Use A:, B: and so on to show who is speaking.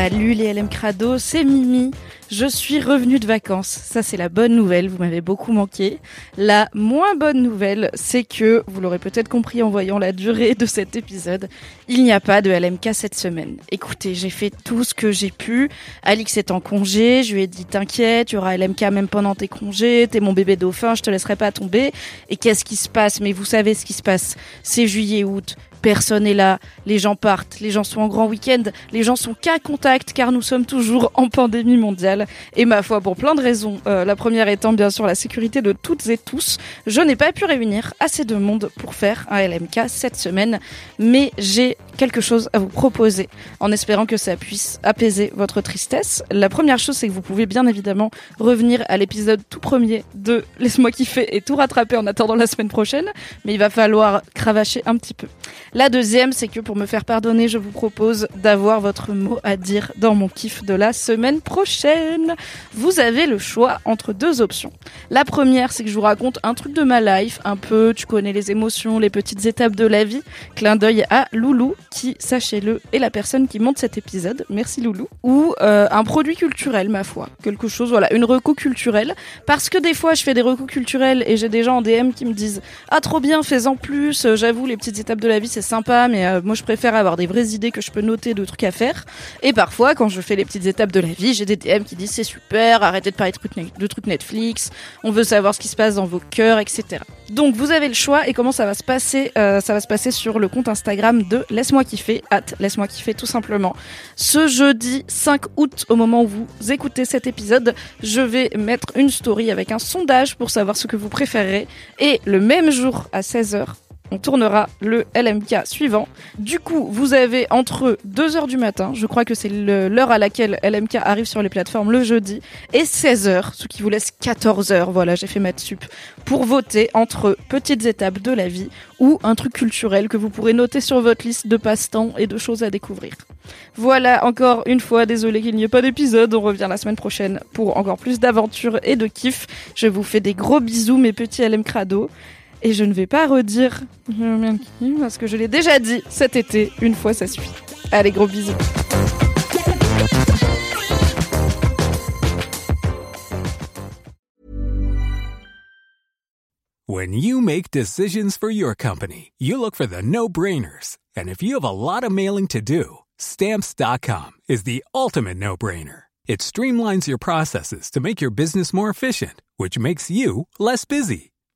A: Salut les LM Crado, c'est Mimi. Je suis revenue de vacances. Ça, c'est la bonne nouvelle. Vous m'avez beaucoup manqué. La moins bonne nouvelle, c'est que, vous l'aurez peut-être compris en voyant la durée de cet épisode, il n'y a pas de LMK cette semaine. Écoutez, j'ai fait tout ce que j'ai pu. Alix est en congé. Je lui ai dit, t'inquiète, il y aura LMK même pendant tes congés. T'es mon bébé dauphin, je te laisserai pas tomber. Et qu'est-ce qui se passe? Mais vous savez ce qui se passe. C'est juillet, août. Personne n'est là, les gens partent, les gens sont en grand week-end, les gens sont qu'à contact car nous sommes toujours en pandémie mondiale. Et ma foi, pour plein de raisons, euh, la première étant bien sûr la sécurité de toutes et tous, je n'ai pas pu réunir assez de monde pour faire un LMK cette semaine, mais j'ai quelque chose à vous proposer en espérant que ça puisse apaiser votre tristesse. La première chose, c'est que vous pouvez bien évidemment revenir à l'épisode tout premier de Laisse-moi kiffer et tout rattraper en attendant la semaine prochaine, mais il va falloir cravacher un petit peu. La deuxième, c'est que pour me faire pardonner, je vous propose d'avoir votre mot à dire dans mon kiff de la semaine prochaine. Vous avez le choix entre deux options. La première, c'est que je vous raconte un truc de ma life, un peu, tu connais les émotions, les petites étapes de la vie. Clin d'œil à Loulou, qui, sachez-le, est la personne qui monte cet épisode. Merci Loulou. Ou euh, un produit culturel, ma foi. Quelque chose, voilà, une reco culturelle. Parce que des fois, je fais des recos culturels et j'ai des gens en DM qui me disent Ah, trop bien, fais-en plus. Euh, J'avoue, les petites étapes de la vie, c'est sympa, mais euh, moi, je préfère avoir des vraies idées que je peux noter de trucs à faire. Et parfois, quand je fais les petites étapes de la vie, j'ai des DM qui disent C'est super, arrêtez de parler de trucs, de trucs Netflix, on veut savoir ce qui se passe dans vos cœurs, etc. Donc, vous avez le choix et comment ça va se passer euh, Ça va se passer sur le compte Instagram de Laisse-moi kiffer, at Laisse-moi kiffer tout simplement. Ce jeudi 5 août, au moment où vous écoutez cet épisode, je vais mettre une story avec un sondage pour savoir ce que vous préférez. Et le même jour à 16h, on tournera le LMK suivant. Du coup, vous avez entre 2h du matin, je crois que c'est l'heure à laquelle LMK arrive sur les plateformes le jeudi, et 16h, ce qui vous laisse 14h, voilà, j'ai fait maths sup, pour voter entre petites étapes de la vie ou un truc culturel que vous pourrez noter sur votre liste de passe-temps et de choses à découvrir. Voilà, encore une fois, désolé qu'il n'y ait pas d'épisode, on revient la semaine prochaine pour encore plus d'aventures et de kiff. Je vous fais des gros bisous, mes petits LM Crado. Et je ne vais pas redire parce que je l'ai déjà dit cet été, une fois ça suffit. Allez, gros bisous.
B: When you make decisions for your company, you look for the no brainers. And if you have a lot of mailing to do, stamps.com is the ultimate no brainer. It streamlines your processes to make your business more efficient, which makes you less busy.